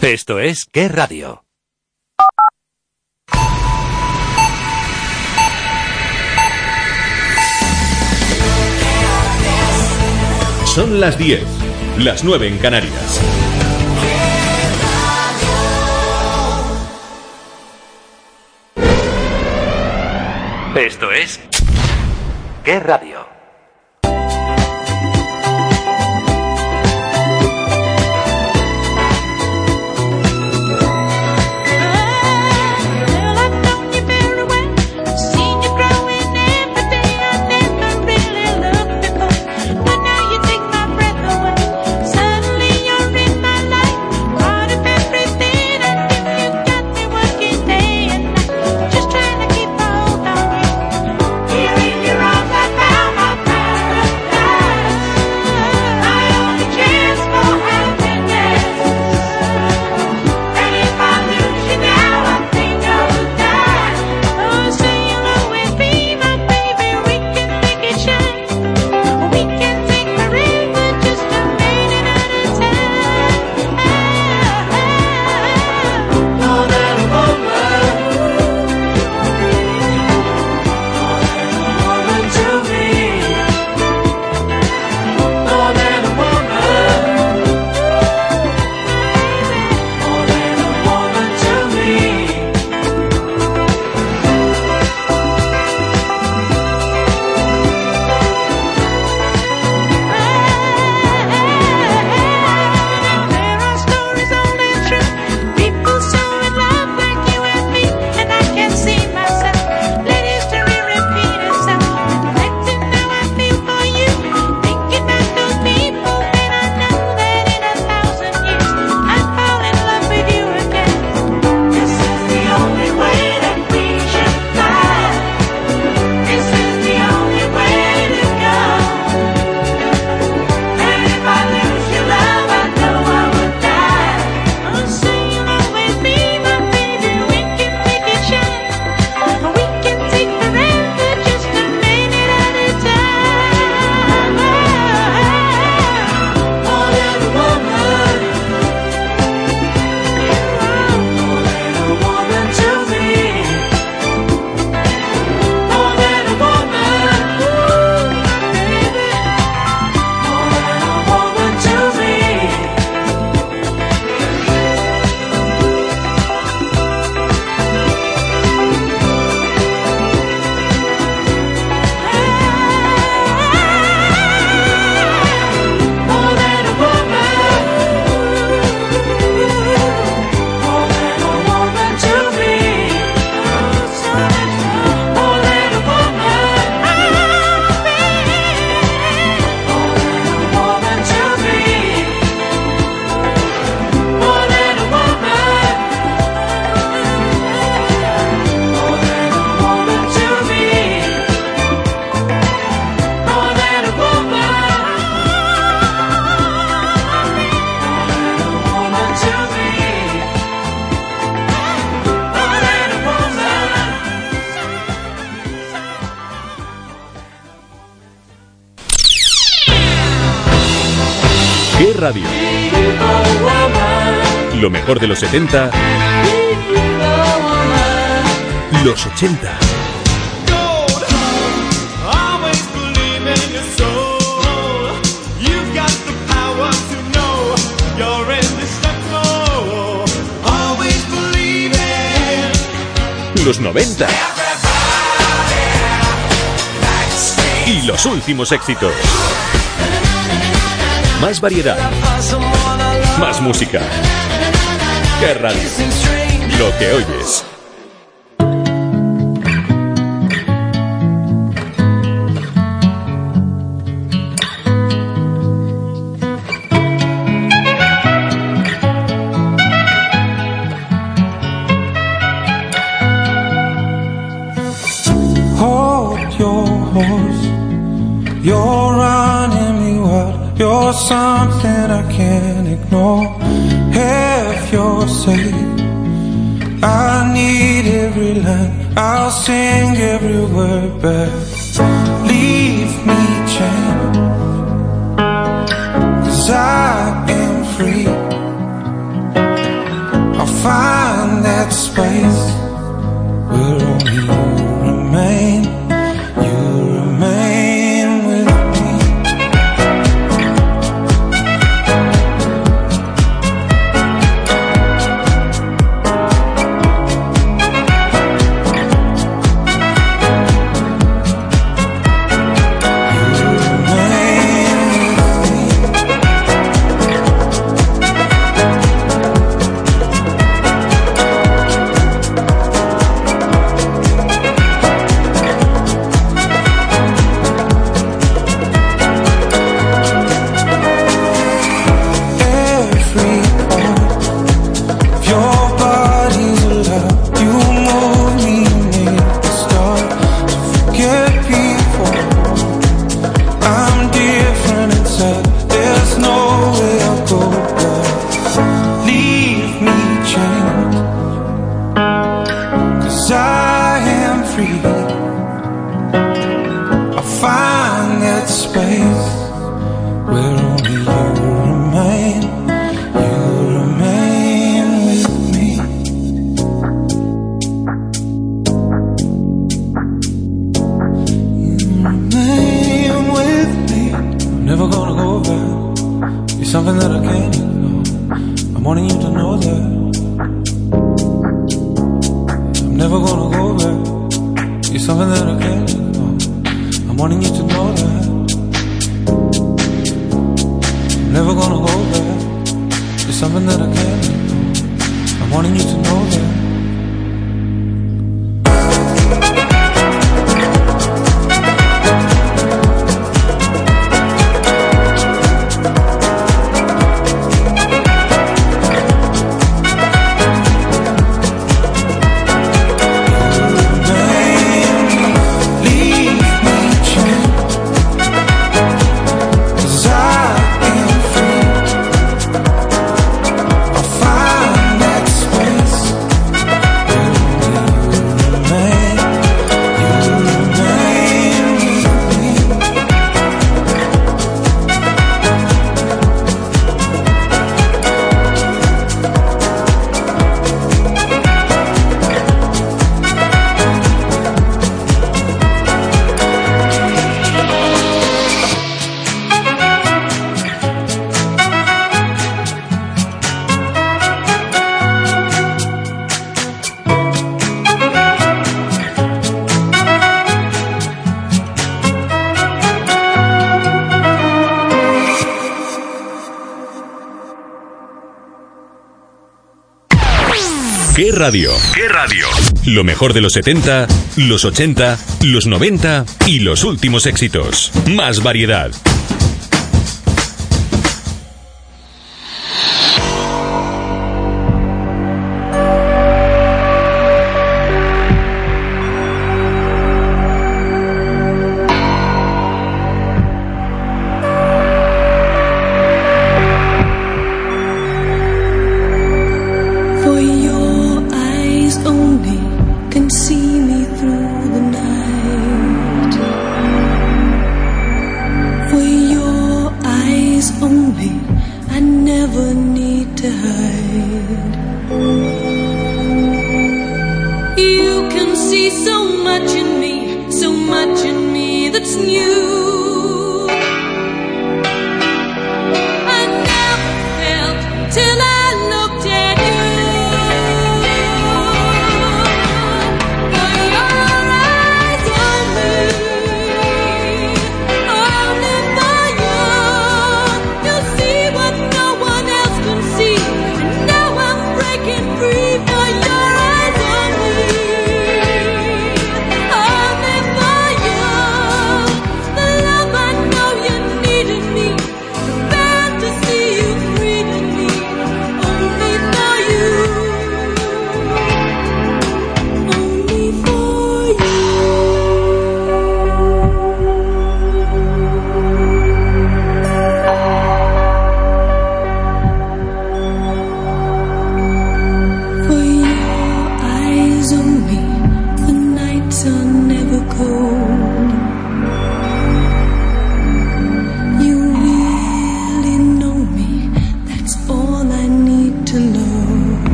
Esto es ¿Qué radio? Son las 10, las 9 en Canarias. Esto es ¿Qué radio? Lo mejor de los 70, los 80 los 90 y los últimos éxitos. Más variedad, más música. ¿Qué radio? Lo que oyes. radio? ¿Qué radio? Lo mejor de los 70, los 80, los 90 y los últimos éxitos. Más variedad,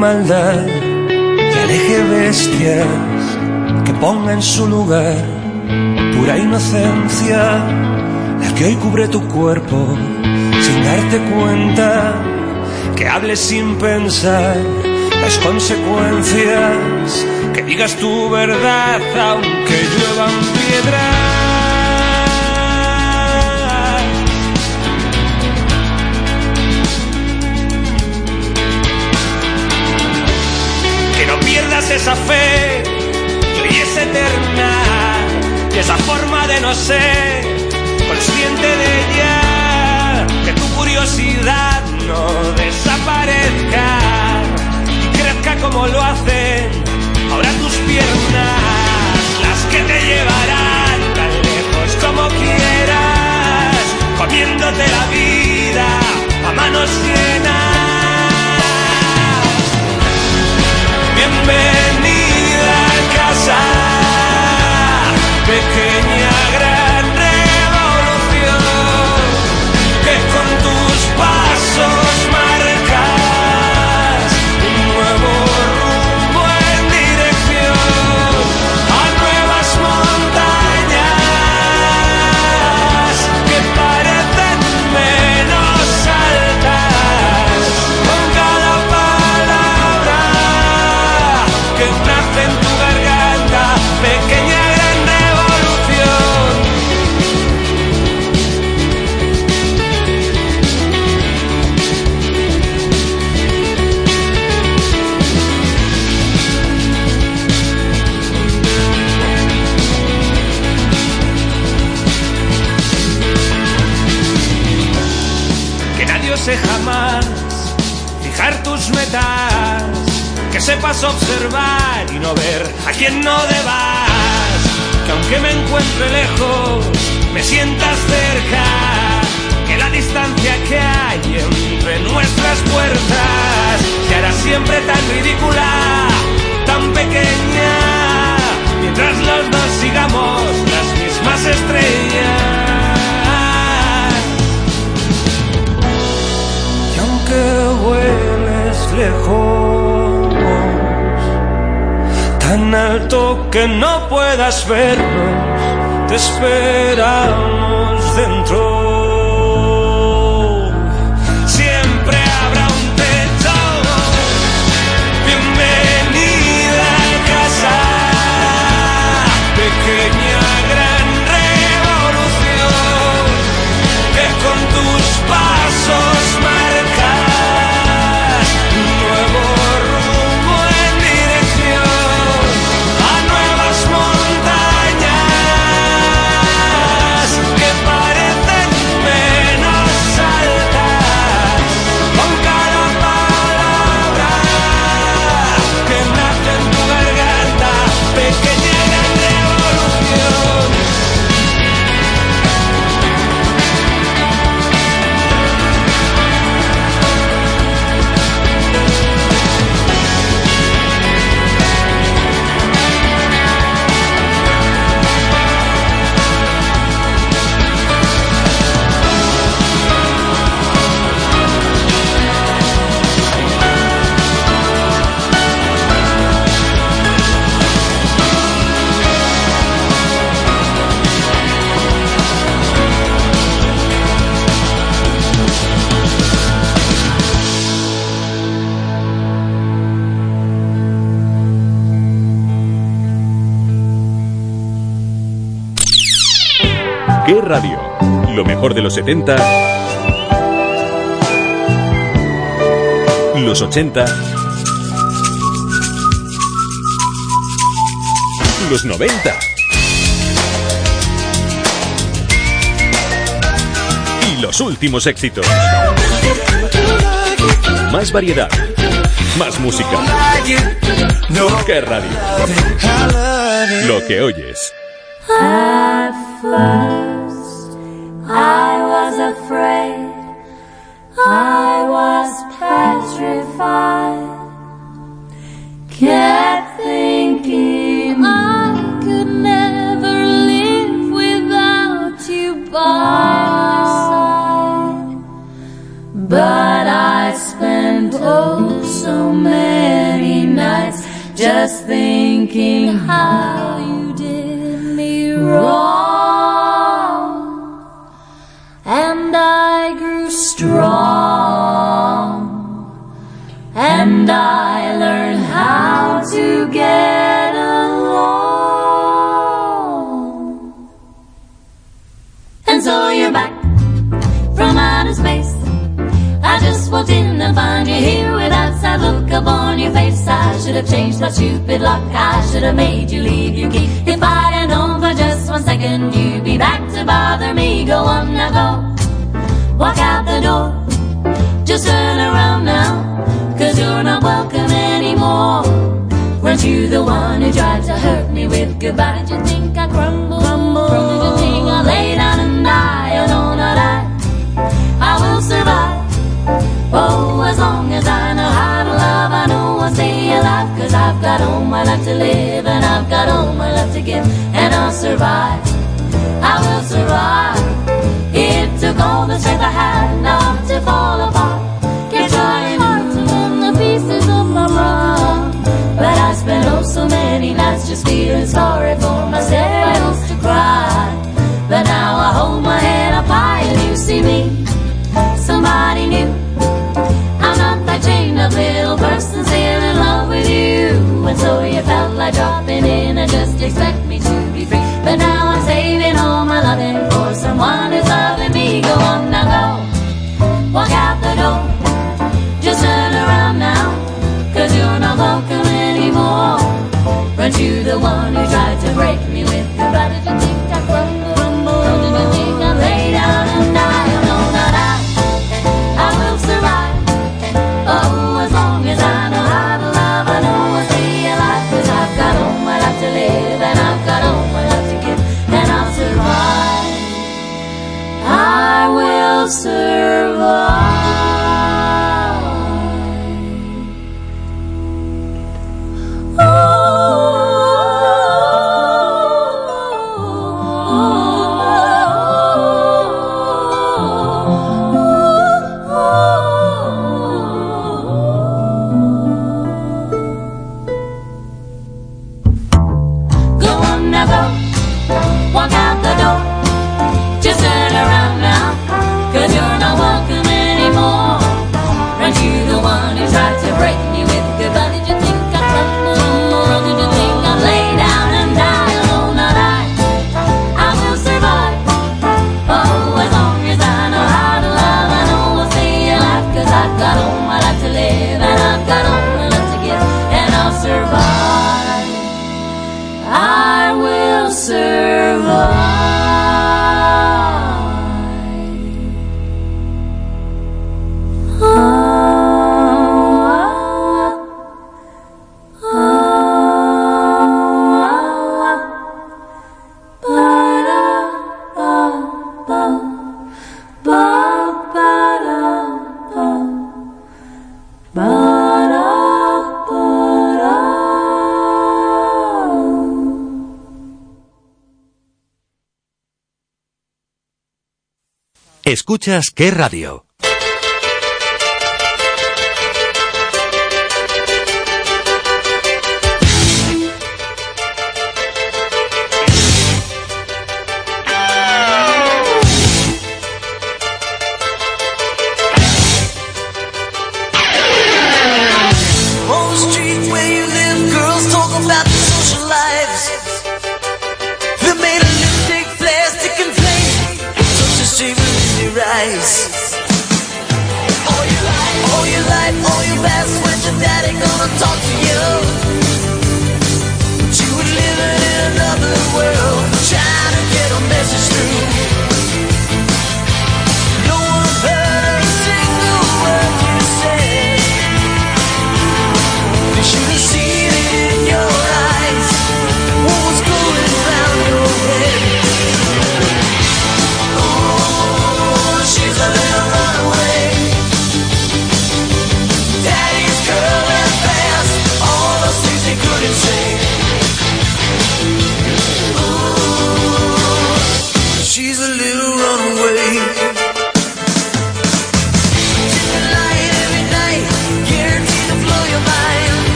maldad. Y aleje bestias que ponga en su lugar. Pura inocencia la que hoy cubre tu cuerpo. Sin darte cuenta que hables sin pensar. Las consecuencias que digas tu verdad aunque lluevan piedras esa fe que hoy es eterna y esa forma de no ser consciente de ella que tu curiosidad no desaparezca y crezca como lo hacen ahora tus piernas las que te llevarán tan lejos como quieras comiéndote la vida que sepas observar y no ver a quien no debas, que aunque me encuentre lejos, me sientas cerca, que la distancia que hay entre nuestras puertas se hará siempre tan ridícula, tan pequeña, mientras los dos sigamos las mismas estrellas. Y aunque vueles lejos, tan alto que no puedas vernos, te esperamos dentro. Gran revolución. Que con tus pasos radio? Lo mejor de los 70, los 80, los 90 y los últimos éxitos. Más variedad, más música. ¿Qué radio? Lo que oyes. At first, just thinking how you did me wrong. And I grew strong. Should have changed my stupid lock. I should have made you leave your key. If I'd known for just one second you'd be back to bother me, go on now, go. Walk out the door. Just turn around now, cause you're not welcome anymore. Weren't you the one who tried to hurt me with goodbye? Did you think I crumble? crumble? Did you think I lay down got all my life to live, and I've got all my love to give, and I'll survive. I will survive. It took all the strength I had not to fall apart. Kept trying hard to mend the pieces of my bra. But I spent oh so many nights just feeling sorry for myself. I used to cry. But now I hold my head up high and you see me. Somebody new. I'm not that chained up little so you felt like dropping in and just expect me to be free. But now I'm saving all my loving for someone who's loving me. Go on now, go. Walk out the door. Just turn around now. Cause you're not welcome anymore. Weren't you the one Escuchas qué radio.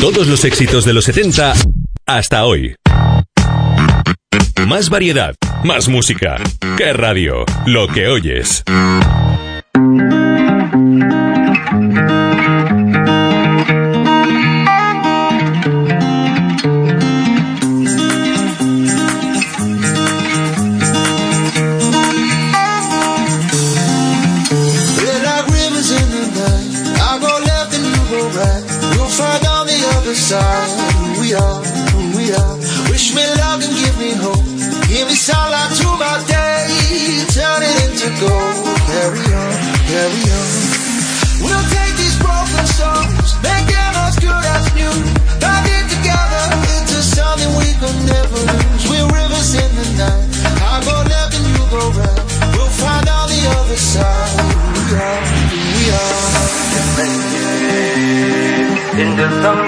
Todos los éxitos de los 70 hasta hoy. Más variedad, más música. ¿Qué radio? Lo que oyes. There's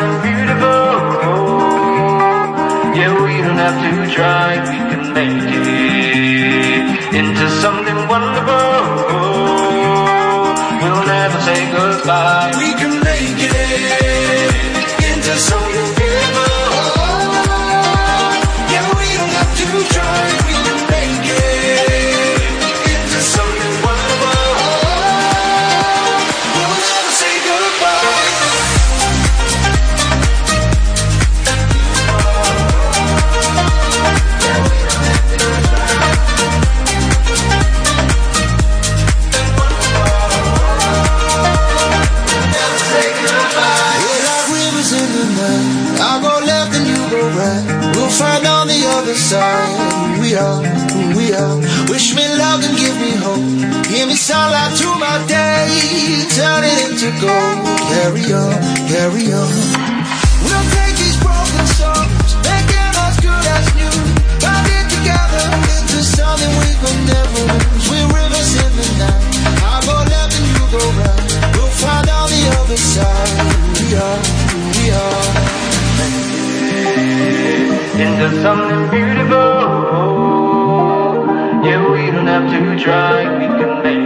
Bring sunlight to my day, turn it into gold. Carry on, carry on. We'll take these broken songs, make them as good as new. Bind it together into something we could never lose. We're rivers in the night. I go left and you go right. We'll find on the other side who we are, who we are. Into something beautiful. Yeah, we don't have to try, we can make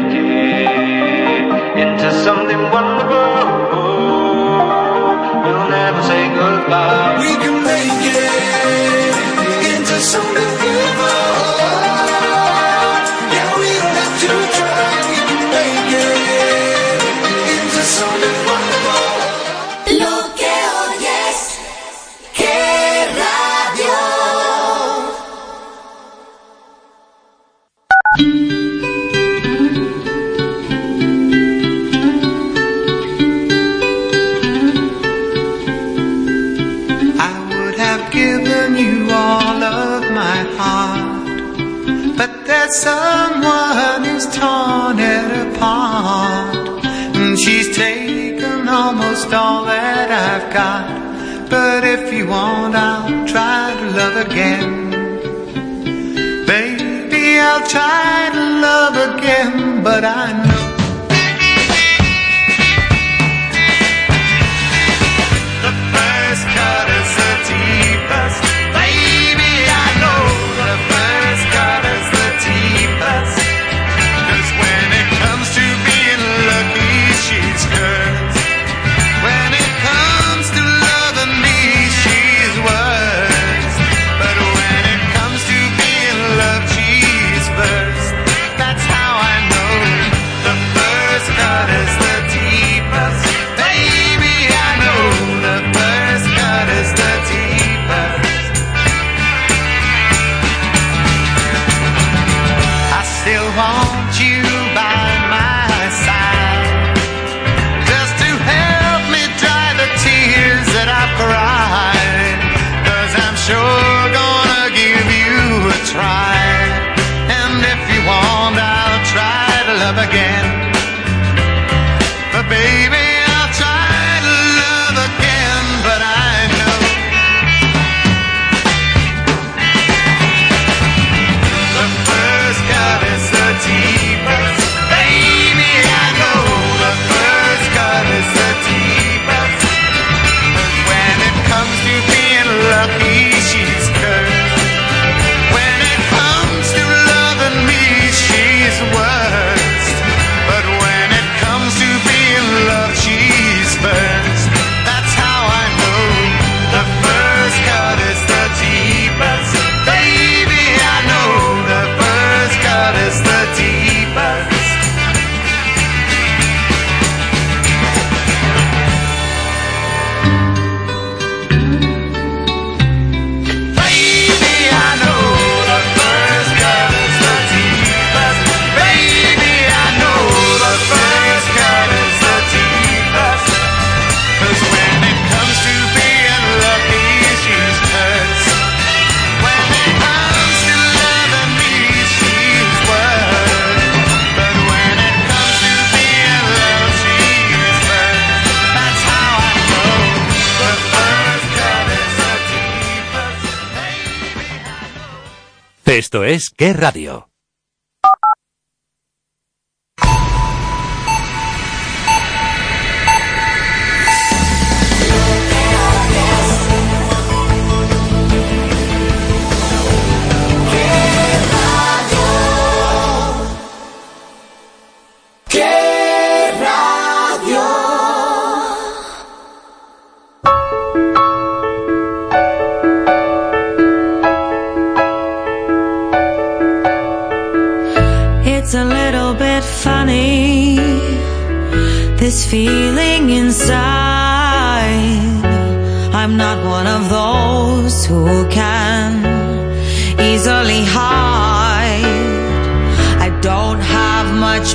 heart. And she's taken almost all that I've got. But if you want, I'll try to love again. Baby, I'll try to love again, but I know. Esto es Qué Radio.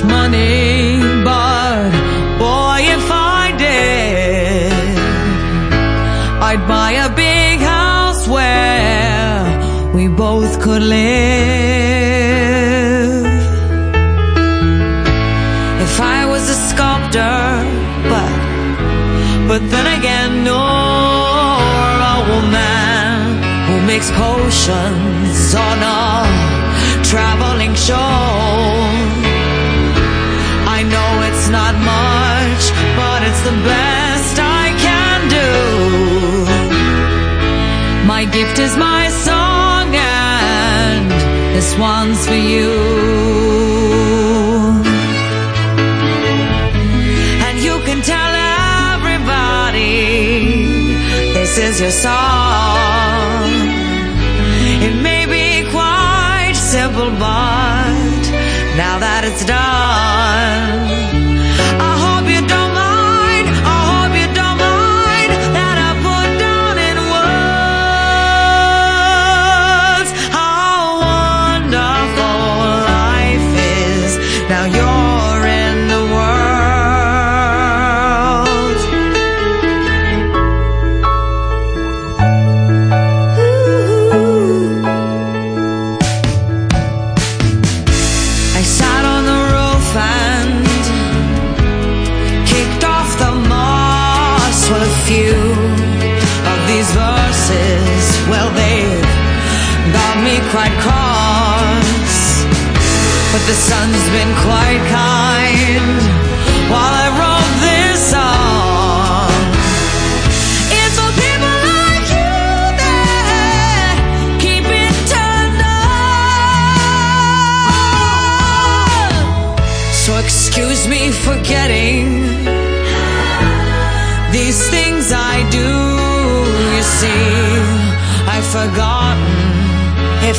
money, but boy, if I did, I'd buy a big house where we both could live. If I was a sculptor, but, but then again, nor a woman who makes potions on a traveling show. gift is my song, and this one's for you. And you can tell everybody this is your song. It may be quite simple, but now that it's done.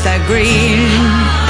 that green.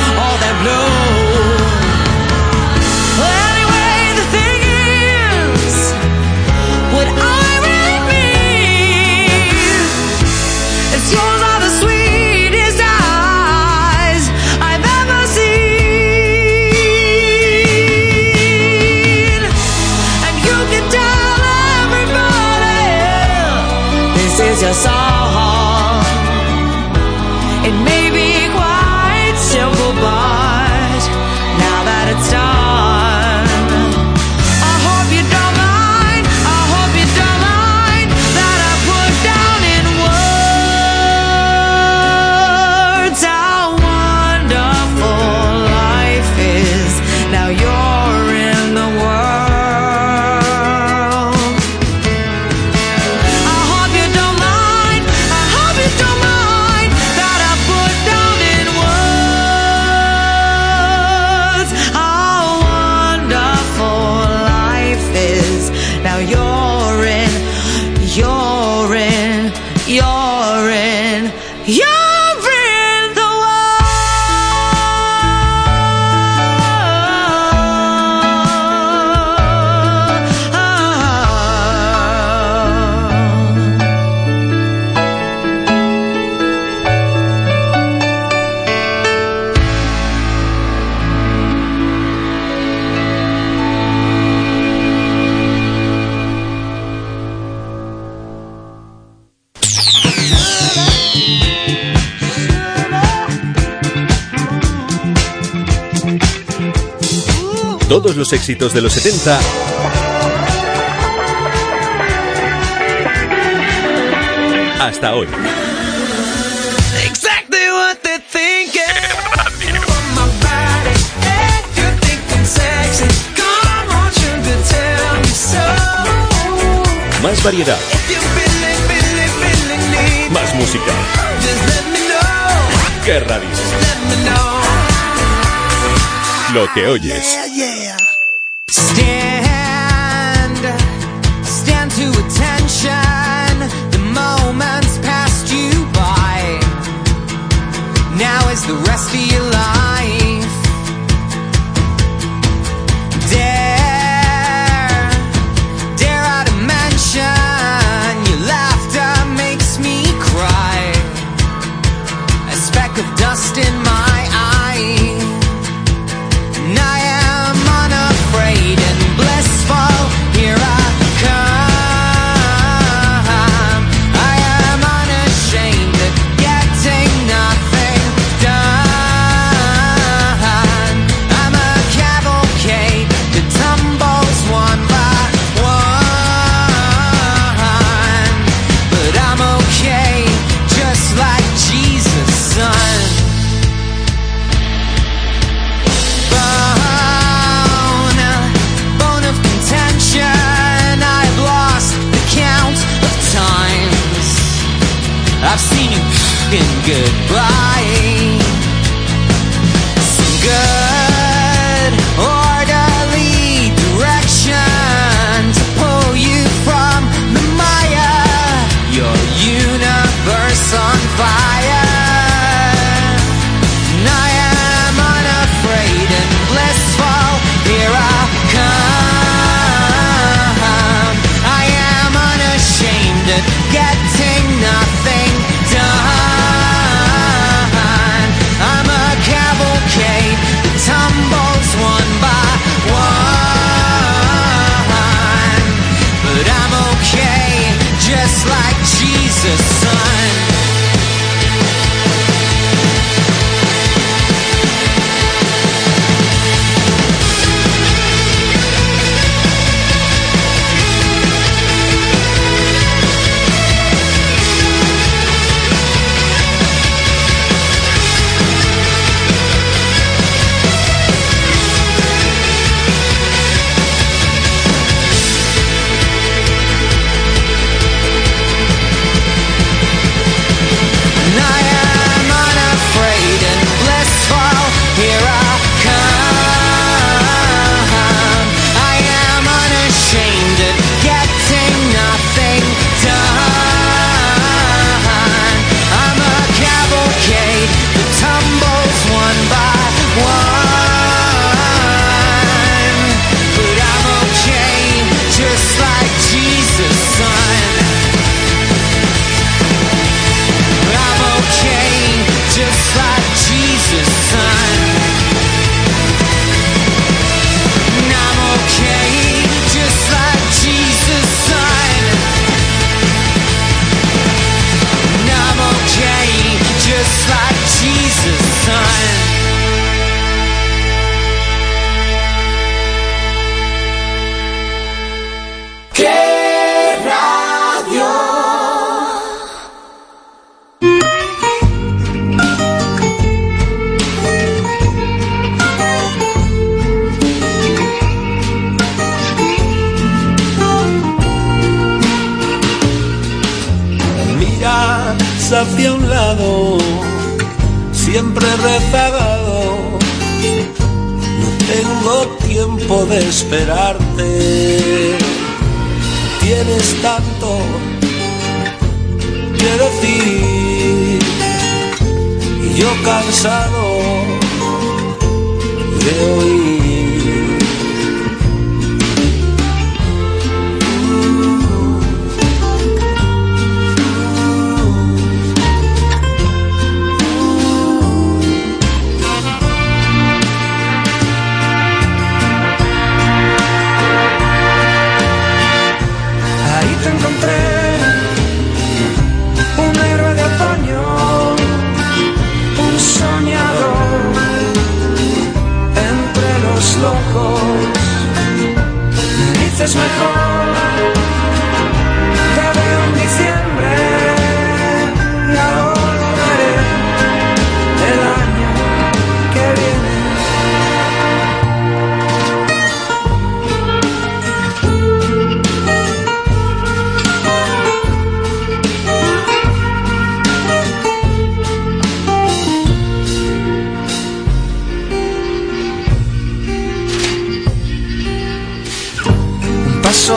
éxitos de los 70. Hasta hoy. Más variedad. Más música. ¿Qué radio? Lo que oyes. Cansado de oír. Dices mejor,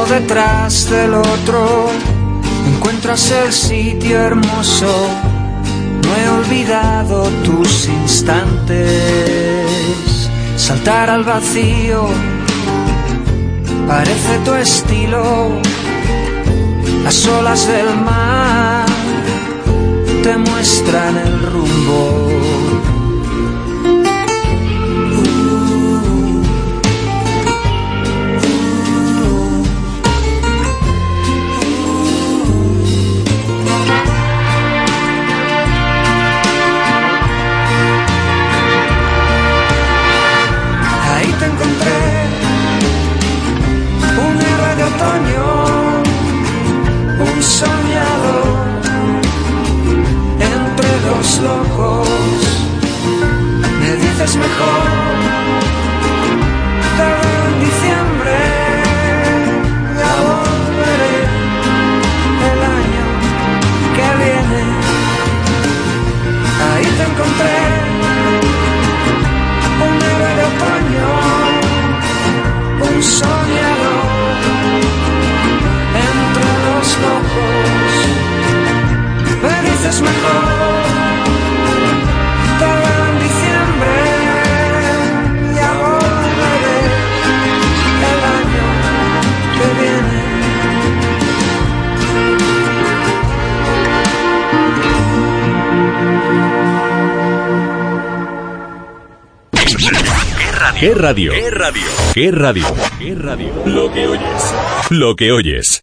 detrás del otro, encuentras el sitio hermoso. No he olvidado tus instantes. Saltar al vacío parece tu estilo. Las olas del mar te muestran el rumbo. ¿Qué radio? ¿Qué radio? ¿Qué radio? ¿Qué radio? Lo que oyes. Lo que oyes.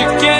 you.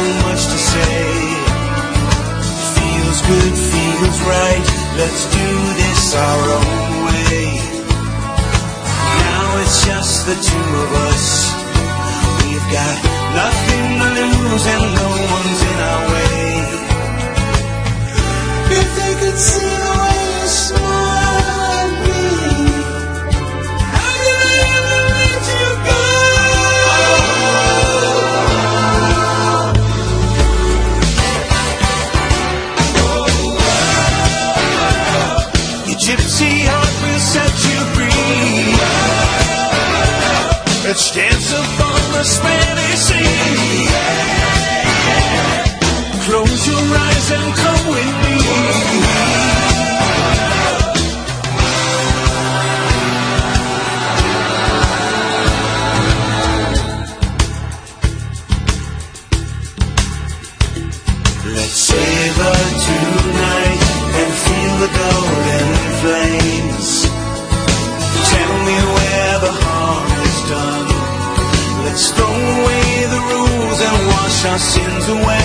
so much to say. Feels good, feels right, let's do this our own way. Now it's just the two of us. We've got nothing to lose and no one's in our way. If they could see. the Spanish Sea. Close your eyes and come. our sins away.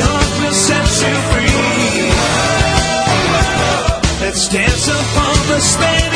hunt will set you free. Let's dance upon the stage.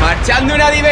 Marchando una de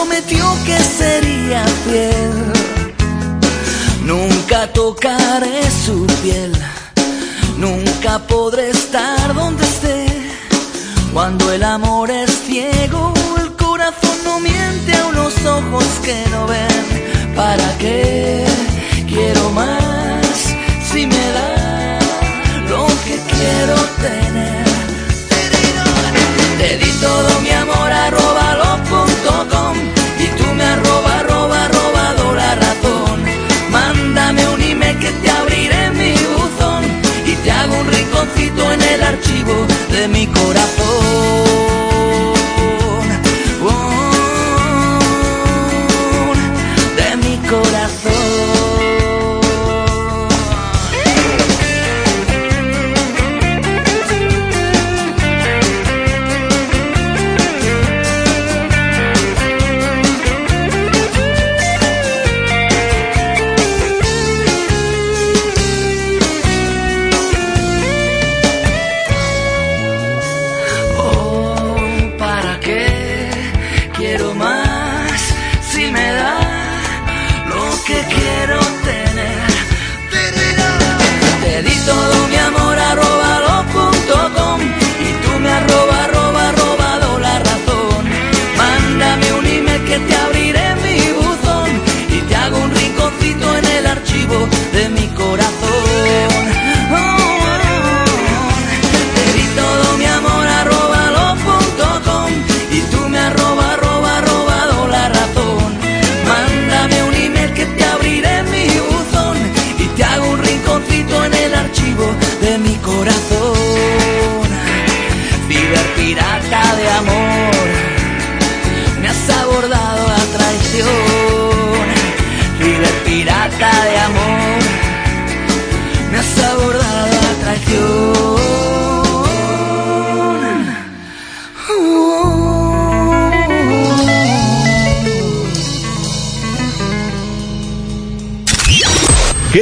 prometió que sería fiel. Nunca tocaré su piel, nunca podré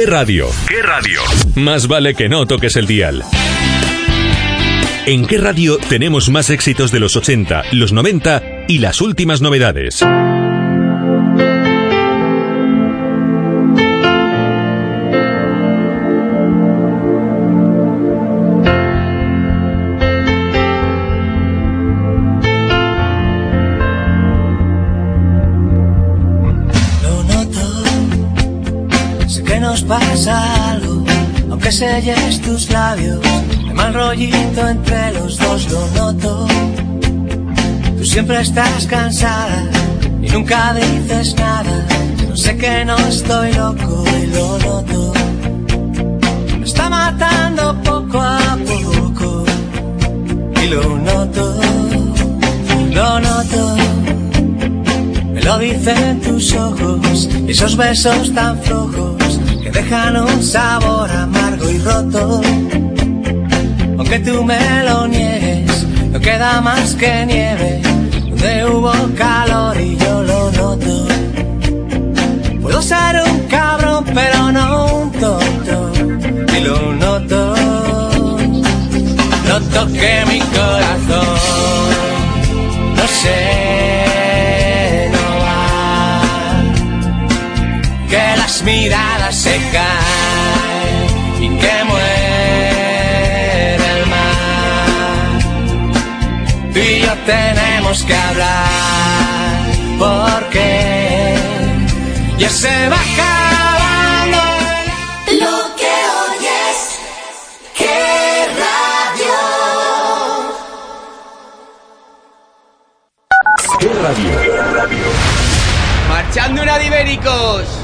radio? ¿Qué radio? Más vale que no toques el dial. ¿En qué radio tenemos más éxitos de los 80, los 90 y las últimas novedades? labios, el mal rollito entre los dos lo noto. Tú siempre estás cansada y nunca dices nada. Yo sé que no estoy loco y lo noto. Me está matando poco a poco y lo noto, lo noto. Me lo dicen tus ojos y esos besos tan flojos que dejan un sabor a roto. Aunque tú me lo niegues, no queda más que nieve donde hubo calor. Tenemos que hablar, porque ya se va acabando Lo que oyes, qué radio. ¿Qué radio? Marchando una de ibéricos.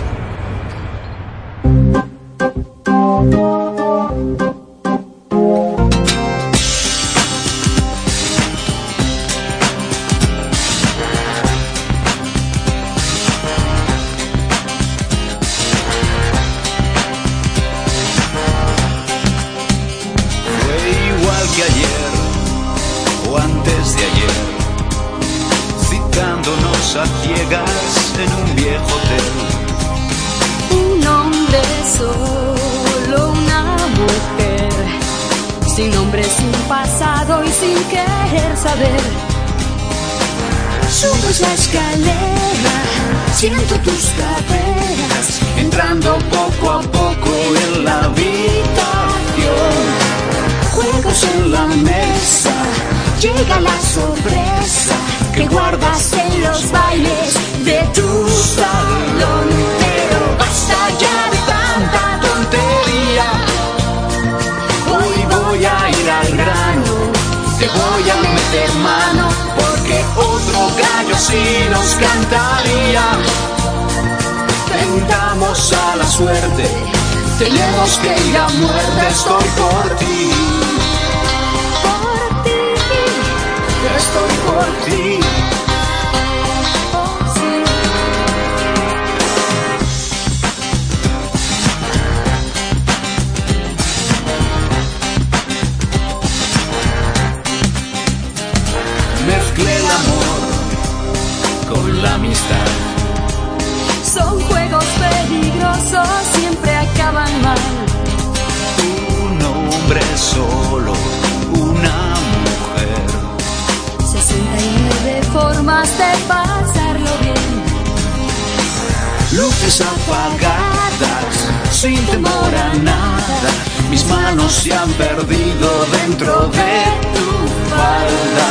Porque otro gallo sí nos cantaría. Tentamos a la suerte, tenemos que ir a muerte, estoy por ti. Por ti, Estoy por ti. Amistad. Son juegos peligrosos, siempre acaban mal. Un hombre solo, una mujer. 69 formas de pasarlo bien. Luces apagadas, sin temor a nada. Mis manos se han perdido dentro de tu falda.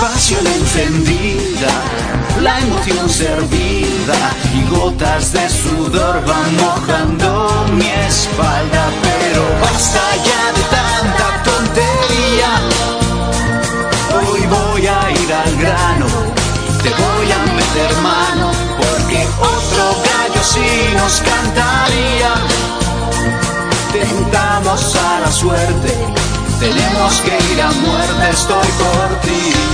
Pasión encendida, la emoción servida y gotas de sudor van mojando mi espalda. Pero basta ya de tanta tontería. Hoy voy a ir al grano, te voy a meter mano, porque otro gallo sí nos cantaría. Tentamos a la suerte, tenemos que ir a muerte, estoy por ti.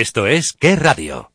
Esto es Qué Radio.